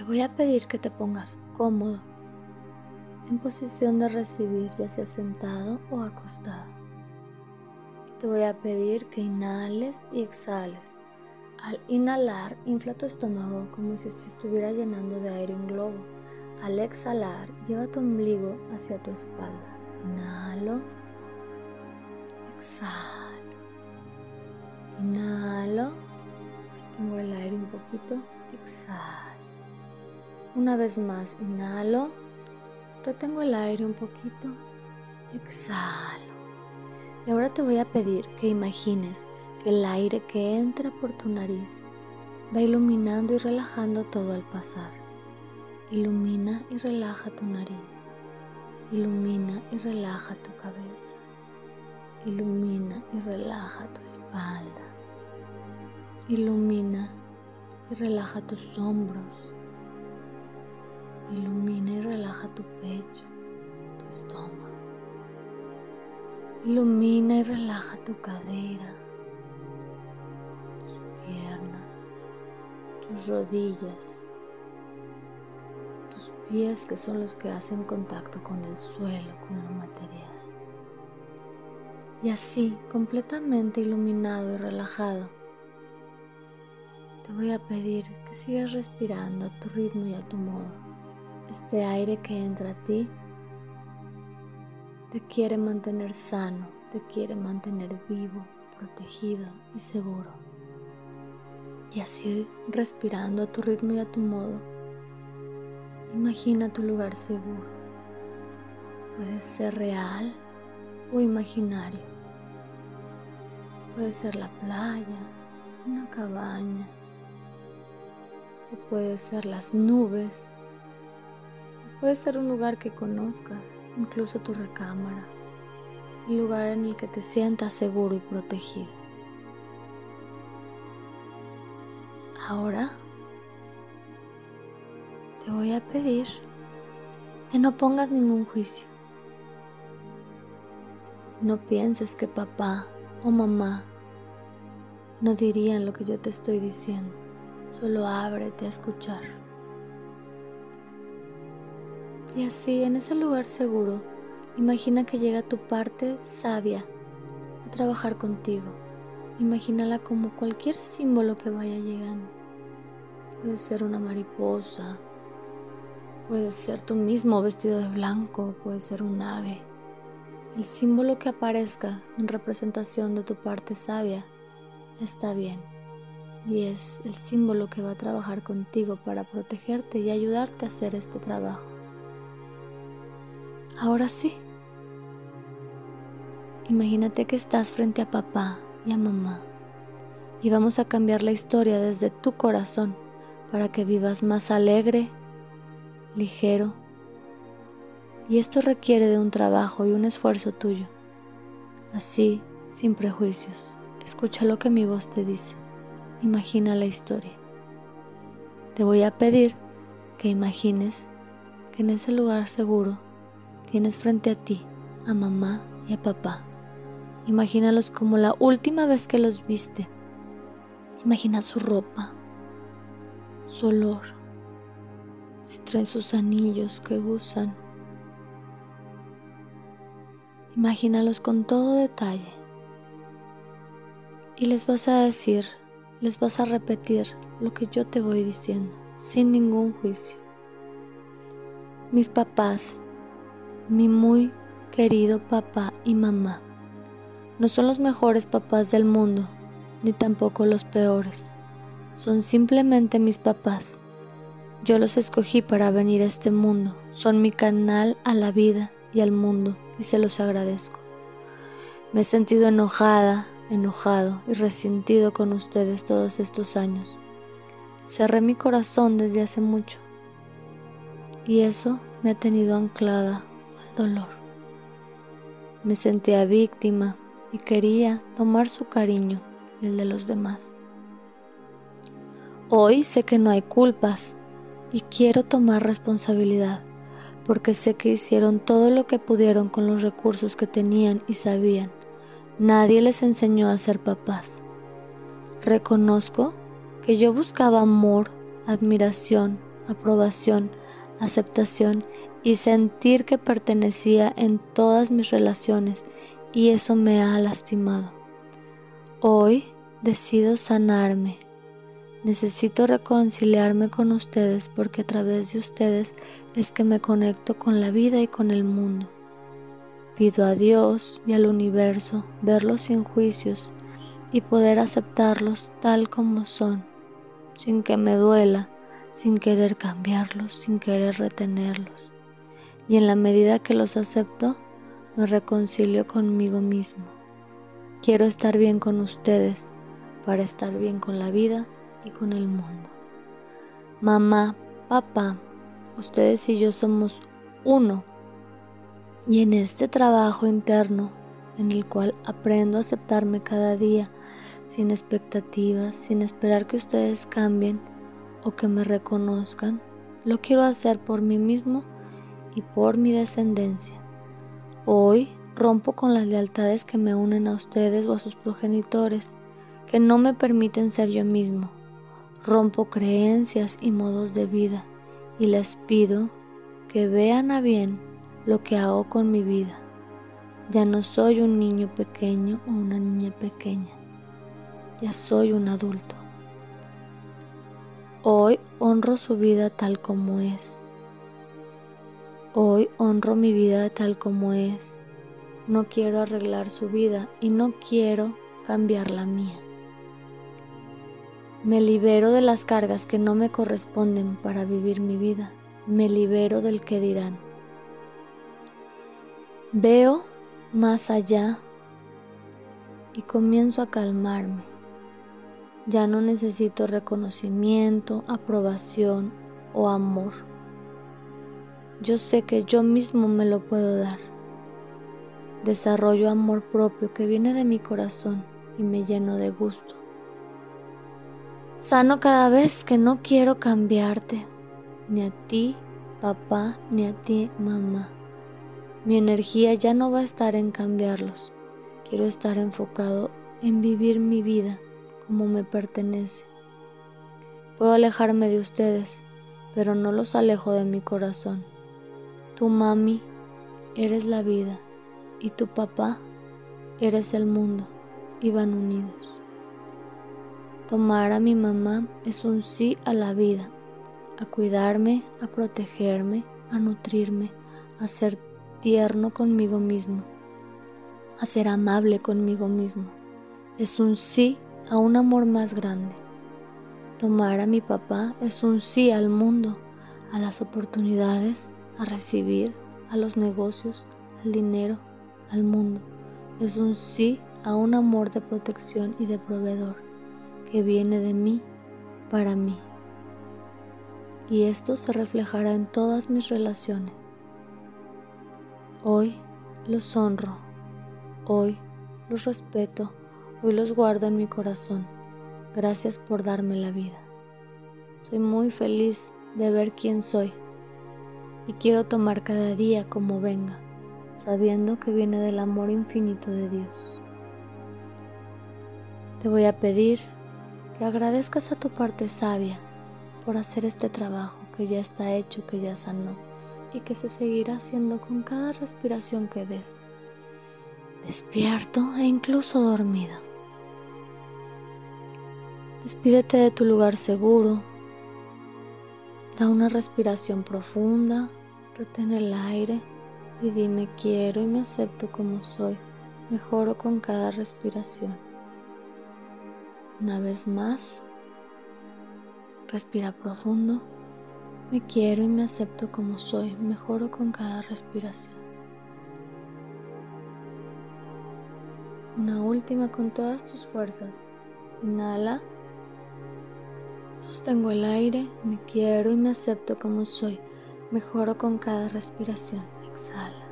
Te voy a pedir que te pongas cómodo, en posición de recibir, ya sea sentado o acostado. Y te voy a pedir que inhales y exhales. Al inhalar, infla tu estómago como si se estuviera llenando de aire un globo. Al exhalar, lleva tu ombligo hacia tu espalda. Inhalo. Exhalo. Inhalo. Tengo el aire un poquito. Exhalo. Una vez más, inhalo, retengo el aire un poquito, exhalo. Y ahora te voy a pedir que imagines que el aire que entra por tu nariz va iluminando y relajando todo al pasar. Ilumina y relaja tu nariz. Ilumina y relaja tu cabeza. Ilumina y relaja tu espalda. Ilumina y relaja tus hombros Ilumina y relaja tu pecho, tu estómago. Ilumina y relaja tu cadera, tus piernas, tus rodillas, tus pies que son los que hacen contacto con el suelo, con lo material. Y así, completamente iluminado y relajado, te voy a pedir que sigas respirando a tu ritmo y a tu modo. Este aire que entra a ti te quiere mantener sano, te quiere mantener vivo, protegido y seguro. Y así respirando a tu ritmo y a tu modo, imagina tu lugar seguro. Puede ser real o imaginario. Puede ser la playa, una cabaña, o puede ser las nubes Puede ser un lugar que conozcas, incluso tu recámara, el lugar en el que te sientas seguro y protegido. Ahora te voy a pedir que no pongas ningún juicio. No pienses que papá o mamá no dirían lo que yo te estoy diciendo. Solo ábrete a escuchar. Y así, en ese lugar seguro, imagina que llega tu parte sabia a trabajar contigo. Imagínala como cualquier símbolo que vaya llegando. Puede ser una mariposa, puede ser tú mismo vestido de blanco, puede ser un ave. El símbolo que aparezca en representación de tu parte sabia está bien y es el símbolo que va a trabajar contigo para protegerte y ayudarte a hacer este trabajo. Ahora sí. Imagínate que estás frente a papá y a mamá y vamos a cambiar la historia desde tu corazón para que vivas más alegre, ligero. Y esto requiere de un trabajo y un esfuerzo tuyo. Así, sin prejuicios, escucha lo que mi voz te dice. Imagina la historia. Te voy a pedir que imagines que en ese lugar seguro Tienes frente a ti a mamá y a papá. Imagínalos como la última vez que los viste. Imagina su ropa, su olor, si traen sus anillos que usan. Imagínalos con todo detalle. Y les vas a decir, les vas a repetir lo que yo te voy diciendo, sin ningún juicio. Mis papás mi muy querido papá y mamá. No son los mejores papás del mundo, ni tampoco los peores. Son simplemente mis papás. Yo los escogí para venir a este mundo. Son mi canal a la vida y al mundo y se los agradezco. Me he sentido enojada, enojado y resentido con ustedes todos estos años. Cerré mi corazón desde hace mucho y eso me ha tenido anclada dolor. Me sentía víctima y quería tomar su cariño y el de los demás. Hoy sé que no hay culpas y quiero tomar responsabilidad porque sé que hicieron todo lo que pudieron con los recursos que tenían y sabían. Nadie les enseñó a ser papás. Reconozco que yo buscaba amor, admiración, aprobación, aceptación y sentir que pertenecía en todas mis relaciones y eso me ha lastimado. Hoy decido sanarme. Necesito reconciliarme con ustedes porque a través de ustedes es que me conecto con la vida y con el mundo. Pido a Dios y al universo verlos sin juicios y poder aceptarlos tal como son, sin que me duela, sin querer cambiarlos, sin querer retenerlos. Y en la medida que los acepto, me reconcilio conmigo mismo. Quiero estar bien con ustedes para estar bien con la vida y con el mundo. Mamá, papá, ustedes y yo somos uno. Y en este trabajo interno, en el cual aprendo a aceptarme cada día, sin expectativas, sin esperar que ustedes cambien o que me reconozcan, lo quiero hacer por mí mismo y por mi descendencia. Hoy rompo con las lealtades que me unen a ustedes o a sus progenitores, que no me permiten ser yo mismo. Rompo creencias y modos de vida y les pido que vean a bien lo que hago con mi vida. Ya no soy un niño pequeño o una niña pequeña, ya soy un adulto. Hoy honro su vida tal como es Hoy honro mi vida tal como es. No quiero arreglar su vida y no quiero cambiar la mía. Me libero de las cargas que no me corresponden para vivir mi vida. Me libero del que dirán. Veo más allá y comienzo a calmarme. Ya no necesito reconocimiento, aprobación o amor yo sé que yo mismo me lo puedo dar. Desarrollo amor propio que viene de mi corazón y me lleno de gusto. Sano cada vez que no quiero cambiarte, ni a ti, papá, ni a ti, mamá. Mi energía ya no va a estar en cambiarlos. Quiero estar enfocado en vivir mi vida como me pertenece. Puedo alejarme de ustedes, pero no los alejo de mi corazón. Tu mami eres la vida y tu papá eres el mundo y van unidos. Tomar a mi mamá es un sí a la vida, a cuidarme, a protegerme, a nutrirme, a ser tierno conmigo mismo, a ser amable conmigo mismo. Es un sí a un amor más grande. Tomar a mi papá es un sí al mundo, a las oportunidades, a recibir, a los negocios, al dinero, al mundo. Es un sí a un amor de protección y de proveedor que viene de mí para mí. Y esto se reflejará en todas mis relaciones. Hoy los honro, hoy los respeto, hoy los guardo en mi corazón. Gracias por darme la vida. Soy muy feliz de ver quién soy y quiero tomar cada día como venga, sabiendo que viene del amor infinito de Dios. Te voy a pedir que agradezcas a tu parte sabia por hacer este trabajo que ya está hecho, que ya sanó y que se seguirá haciendo con cada respiración que des, despierto e incluso dormido. Despídete de tu lugar seguro, da una respiración profunda Retén el aire y dime quiero y me acepto como soy. Mejoro con cada respiración. Una vez más, respira profundo. Me quiero y me acepto como soy. Mejoro con cada respiración. Una última con todas tus fuerzas. Inhala. Sostengo el aire, me quiero y me acepto como soy. Mejoro con cada respiración. Exhala.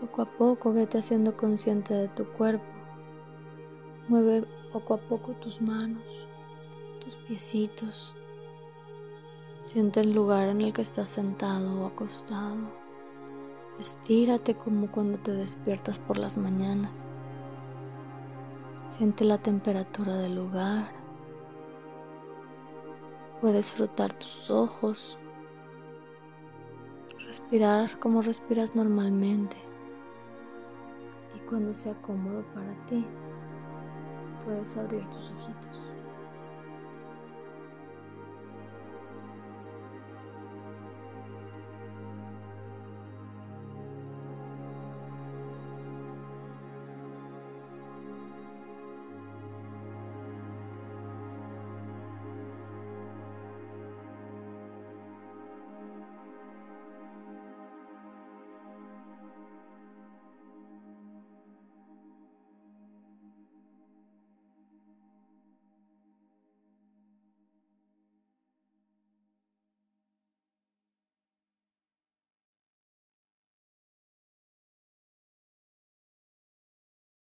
Poco a poco vete haciendo consciente de tu cuerpo. Mueve poco a poco tus manos, tus piecitos. Siente el lugar en el que estás sentado o acostado. Estírate como cuando te despiertas por las mañanas. Siente la temperatura del lugar. Puedes frotar tus ojos. Respirar como respiras normalmente. Y cuando sea cómodo para ti, puedes abrir tus ojitos.